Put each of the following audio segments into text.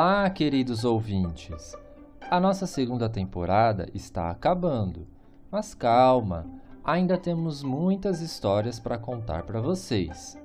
Olá, queridos ouvintes. A nossa segunda temporada está acabando, mas calma, ainda temos muitas histórias para contar para vocês.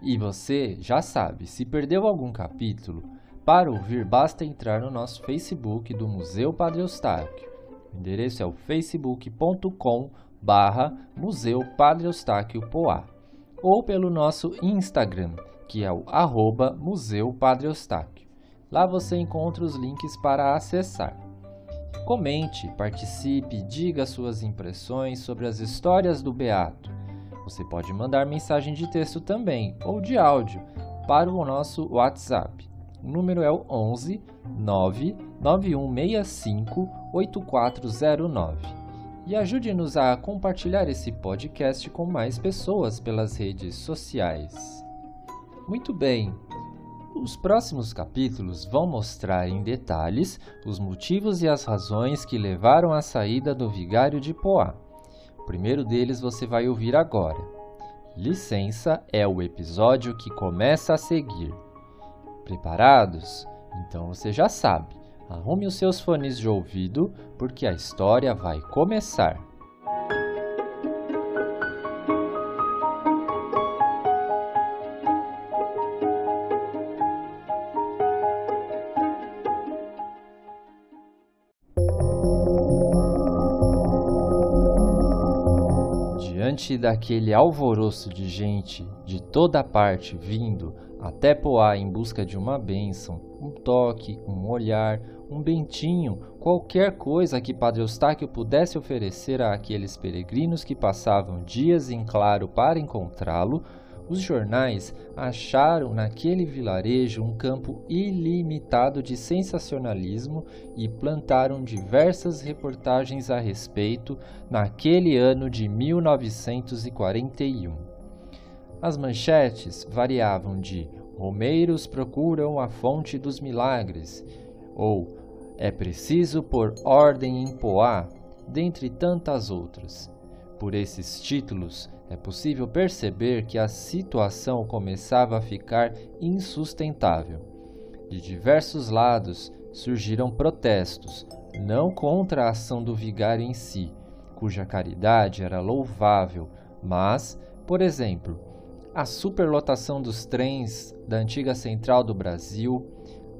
E você já sabe, se perdeu algum capítulo, para ouvir basta entrar no nosso Facebook do Museu Padre Eustáquio. O endereço é o facebook.com Museu Padre Eustáquio Poá ou pelo nosso Instagram, que é o arroba Museu Padre Eustáquio. Lá você encontra os links para acessar. Comente, participe, diga suas impressões sobre as histórias do Beato. Você pode mandar mensagem de texto também, ou de áudio, para o nosso WhatsApp. O número é o 11 99165 8409. E ajude-nos a compartilhar esse podcast com mais pessoas pelas redes sociais. Muito bem, os próximos capítulos vão mostrar em detalhes os motivos e as razões que levaram à saída do vigário de Poá. O primeiro deles você vai ouvir agora. Licença é o episódio que começa a seguir. Preparados? Então você já sabe. Arrume os seus fones de ouvido, porque a história vai começar. Diante daquele alvoroço de gente de toda parte vindo até Poá em busca de uma bênção, um toque, um olhar, um bentinho, qualquer coisa que Padre Eustáquio pudesse oferecer àqueles peregrinos que passavam dias em claro para encontrá-lo, os jornais acharam naquele vilarejo um campo ilimitado de sensacionalismo e plantaram diversas reportagens a respeito naquele ano de 1941. As manchetes variavam de Romeiros procuram a fonte dos milagres ou É preciso pôr ordem em Poá, dentre tantas outras. Por esses títulos, é possível perceber que a situação começava a ficar insustentável. De diversos lados surgiram protestos, não contra a ação do vigário em si, cuja caridade era louvável, mas, por exemplo, a superlotação dos trens da antiga central do Brasil,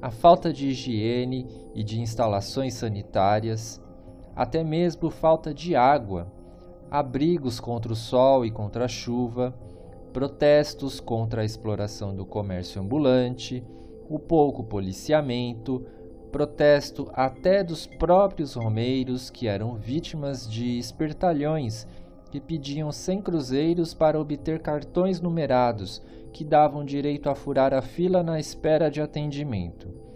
a falta de higiene e de instalações sanitárias, até mesmo falta de água abrigos contra o sol e contra a chuva, protestos contra a exploração do comércio ambulante, o pouco policiamento, protesto até dos próprios romeiros que eram vítimas de espertalhões que pediam 100 cruzeiros para obter cartões numerados que davam direito a furar a fila na espera de atendimento.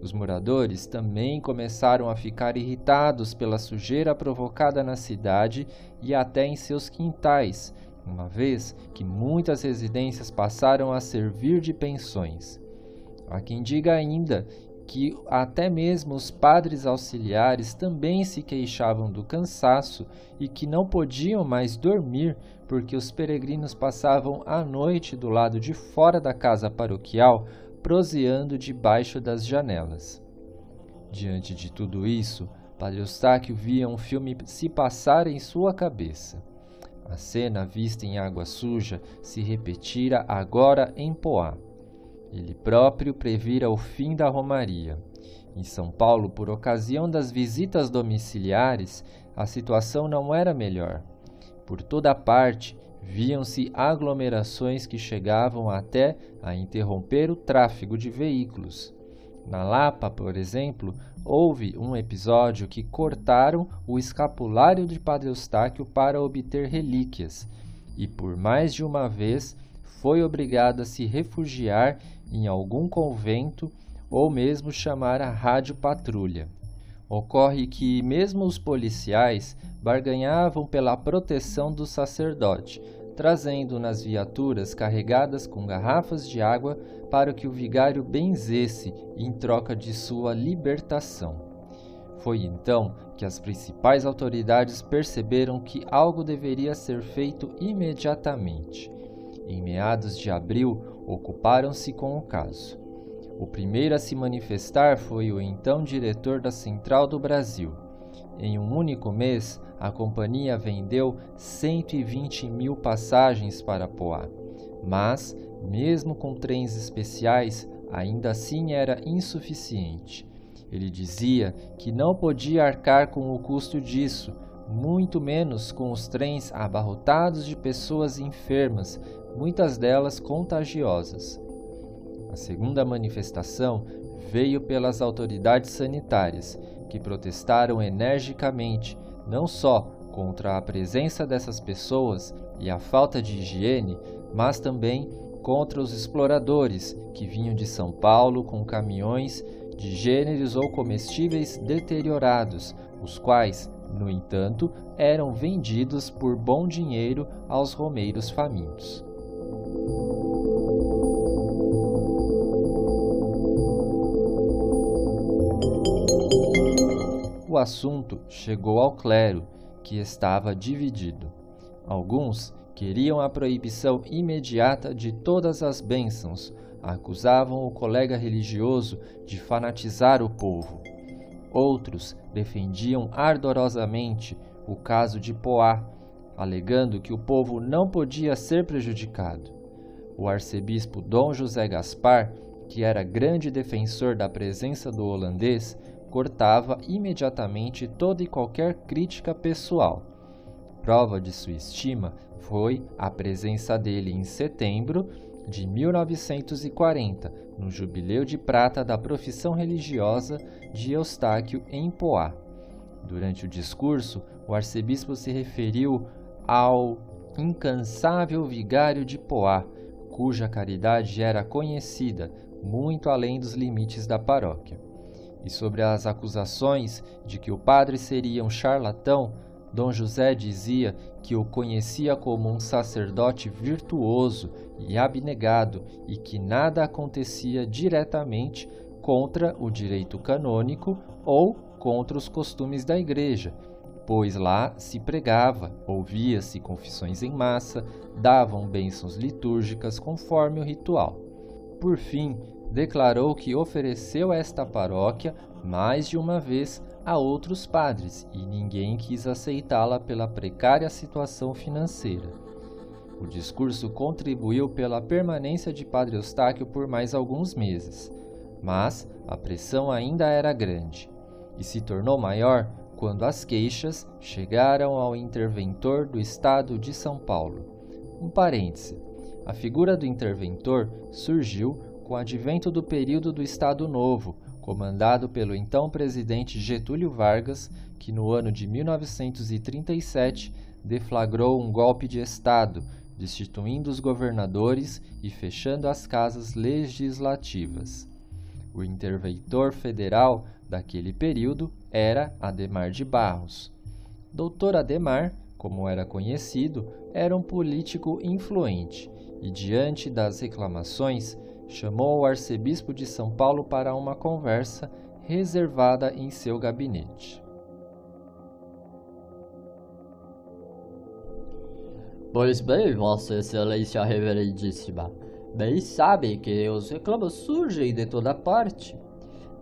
Os moradores também começaram a ficar irritados pela sujeira provocada na cidade e até em seus quintais, uma vez que muitas residências passaram a servir de pensões. Há quem diga ainda que até mesmo os padres auxiliares também se queixavam do cansaço e que não podiam mais dormir porque os peregrinos passavam a noite do lado de fora da casa paroquial proseando debaixo das janelas. Diante de tudo isso, Padre Eustáquio via um filme se passar em sua cabeça. A cena vista em água suja se repetira agora em Poá. Ele próprio previra o fim da Romaria. Em São Paulo, por ocasião das visitas domiciliares, a situação não era melhor. Por toda parte, viam-se aglomerações que chegavam até a interromper o tráfego de veículos. Na Lapa, por exemplo, houve um episódio que cortaram o escapulário de Padre Eustáquio para obter relíquias, e por mais de uma vez foi obrigado a se refugiar em algum convento ou mesmo chamar a rádio patrulha. Ocorre que mesmo os policiais barganhavam pela proteção do sacerdote, trazendo nas viaturas carregadas com garrafas de água para que o vigário benzesse em troca de sua libertação. Foi então que as principais autoridades perceberam que algo deveria ser feito imediatamente. Em meados de abril, ocuparam-se com o caso. O primeiro a se manifestar foi o então diretor da Central do Brasil. Em um único mês, a companhia vendeu 120 mil passagens para Poá. Mas, mesmo com trens especiais, ainda assim era insuficiente. Ele dizia que não podia arcar com o custo disso, muito menos com os trens abarrotados de pessoas enfermas, muitas delas contagiosas. A segunda manifestação veio pelas autoridades sanitárias, que protestaram energicamente não só contra a presença dessas pessoas e a falta de higiene, mas também contra os exploradores que vinham de São Paulo com caminhões de gêneros ou comestíveis deteriorados, os quais, no entanto, eram vendidos por bom dinheiro aos romeiros famintos. O assunto chegou ao clero, que estava dividido. Alguns queriam a proibição imediata de todas as bênçãos, acusavam o colega religioso de fanatizar o povo. Outros defendiam ardorosamente o caso de Poá, alegando que o povo não podia ser prejudicado. O arcebispo Dom José Gaspar, que era grande defensor da presença do holandês, cortava imediatamente toda e qualquer crítica pessoal. Prova de sua estima foi a presença dele em setembro de 1940, no Jubileu de Prata da profissão religiosa de Eustáquio em Poá. Durante o discurso, o arcebispo se referiu ao incansável vigário de Poá, cuja caridade era conhecida muito além dos limites da paróquia. E sobre as acusações de que o padre seria um charlatão, Dom José dizia que o conhecia como um sacerdote virtuoso e abnegado e que nada acontecia diretamente contra o direito canônico ou contra os costumes da igreja, pois lá se pregava, ouvia-se confissões em massa, davam bênçãos litúrgicas conforme o ritual. Por fim, declarou que ofereceu esta paróquia mais de uma vez a outros padres e ninguém quis aceitá-la pela precária situação financeira. O discurso contribuiu pela permanência de Padre Eustáquio por mais alguns meses, mas a pressão ainda era grande e se tornou maior quando as queixas chegaram ao interventor do Estado de São Paulo. Um parêntese: a figura do interventor surgiu com o advento do período do Estado Novo, comandado pelo então presidente Getúlio Vargas, que no ano de 1937 deflagrou um golpe de Estado, destituindo os governadores e fechando as casas legislativas. O interventor federal daquele período era Ademar de Barros. Doutor Ademar, como era conhecido, era um político influente e, diante das reclamações, chamou o arcebispo de São Paulo para uma conversa reservada em seu gabinete. Pois bem, Vossa Excelência Reverendíssima, bem sabe que os reclamos surgem de toda parte,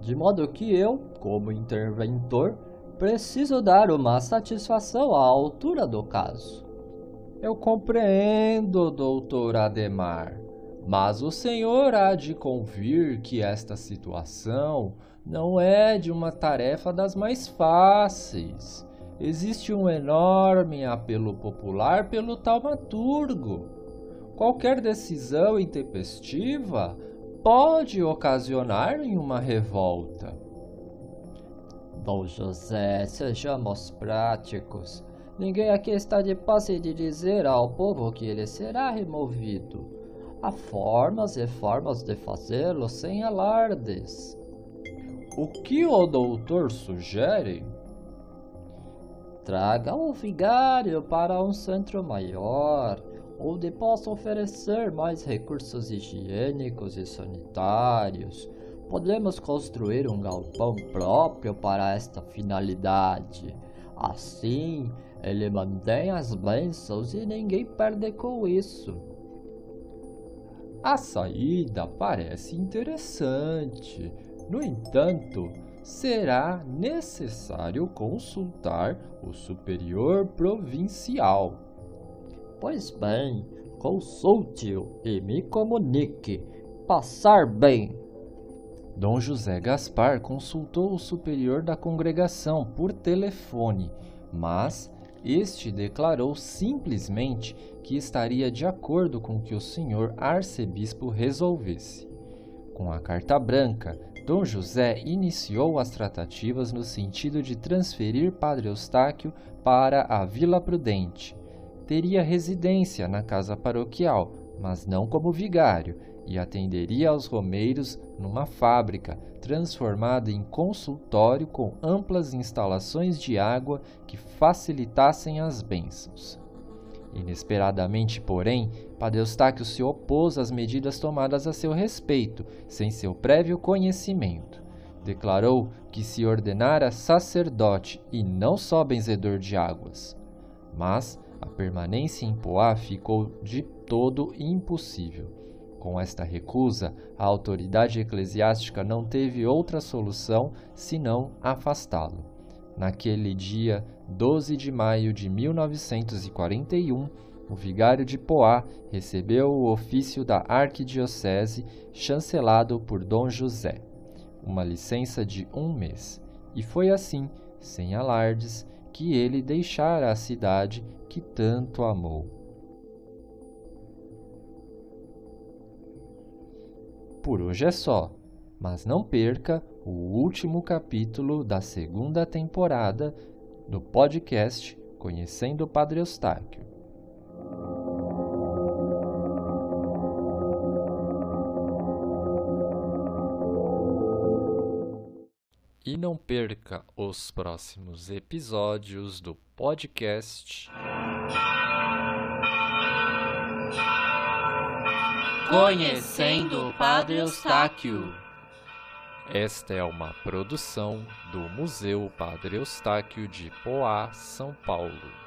de modo que eu, como interventor, preciso dar uma satisfação à altura do caso. Eu compreendo, doutor Ademar. Mas o Senhor há de convir que esta situação não é de uma tarefa das mais fáceis. Existe um enorme apelo popular pelo taumaturgo. Qualquer decisão intempestiva pode ocasionar em uma revolta. Bom José, sejamos práticos. Ninguém aqui está de posse de dizer ao povo que ele será removido. Há formas e formas de fazê-lo sem alardes. O que o doutor sugere? Traga o vigário para um centro maior, onde possa oferecer mais recursos higiênicos e sanitários. Podemos construir um galpão próprio para esta finalidade. Assim, ele mantém as bênçãos e ninguém perde com isso. A saída parece interessante. No entanto, será necessário consultar o superior provincial. Pois bem, consulte-o e me comunique. Passar bem. Dom José Gaspar consultou o superior da congregação por telefone, mas este declarou simplesmente que estaria de acordo com o que o senhor arcebispo resolvesse. Com a carta branca, Dom José iniciou as tratativas no sentido de transferir Padre Eustáquio para a Vila Prudente. Teria residência na casa paroquial, mas não como vigário, e atenderia aos romeiros numa fábrica transformada em consultório com amplas instalações de água que facilitassem as bênçãos. Inesperadamente, porém, Padre Eustáquio se opôs às medidas tomadas a seu respeito, sem seu prévio conhecimento. Declarou que se ordenara sacerdote e não só benzedor de águas. Mas a permanência em Poá ficou de todo impossível. Com esta recusa, a autoridade eclesiástica não teve outra solução senão afastá-lo. Naquele dia, 12 de maio de 1941, o vigário de Poá recebeu o ofício da arquidiocese chancelado por Dom José, uma licença de um mês, e foi assim, sem alardes, que ele deixara a cidade que tanto amou. Por hoje é só, mas não perca o último capítulo da segunda temporada do podcast Conhecendo o Padre Eustáquio. E não perca os próximos episódios do podcast Conhecendo o Padre Eustáquio. Esta é uma produção do Museu Padre Eustáquio de Poá, São Paulo.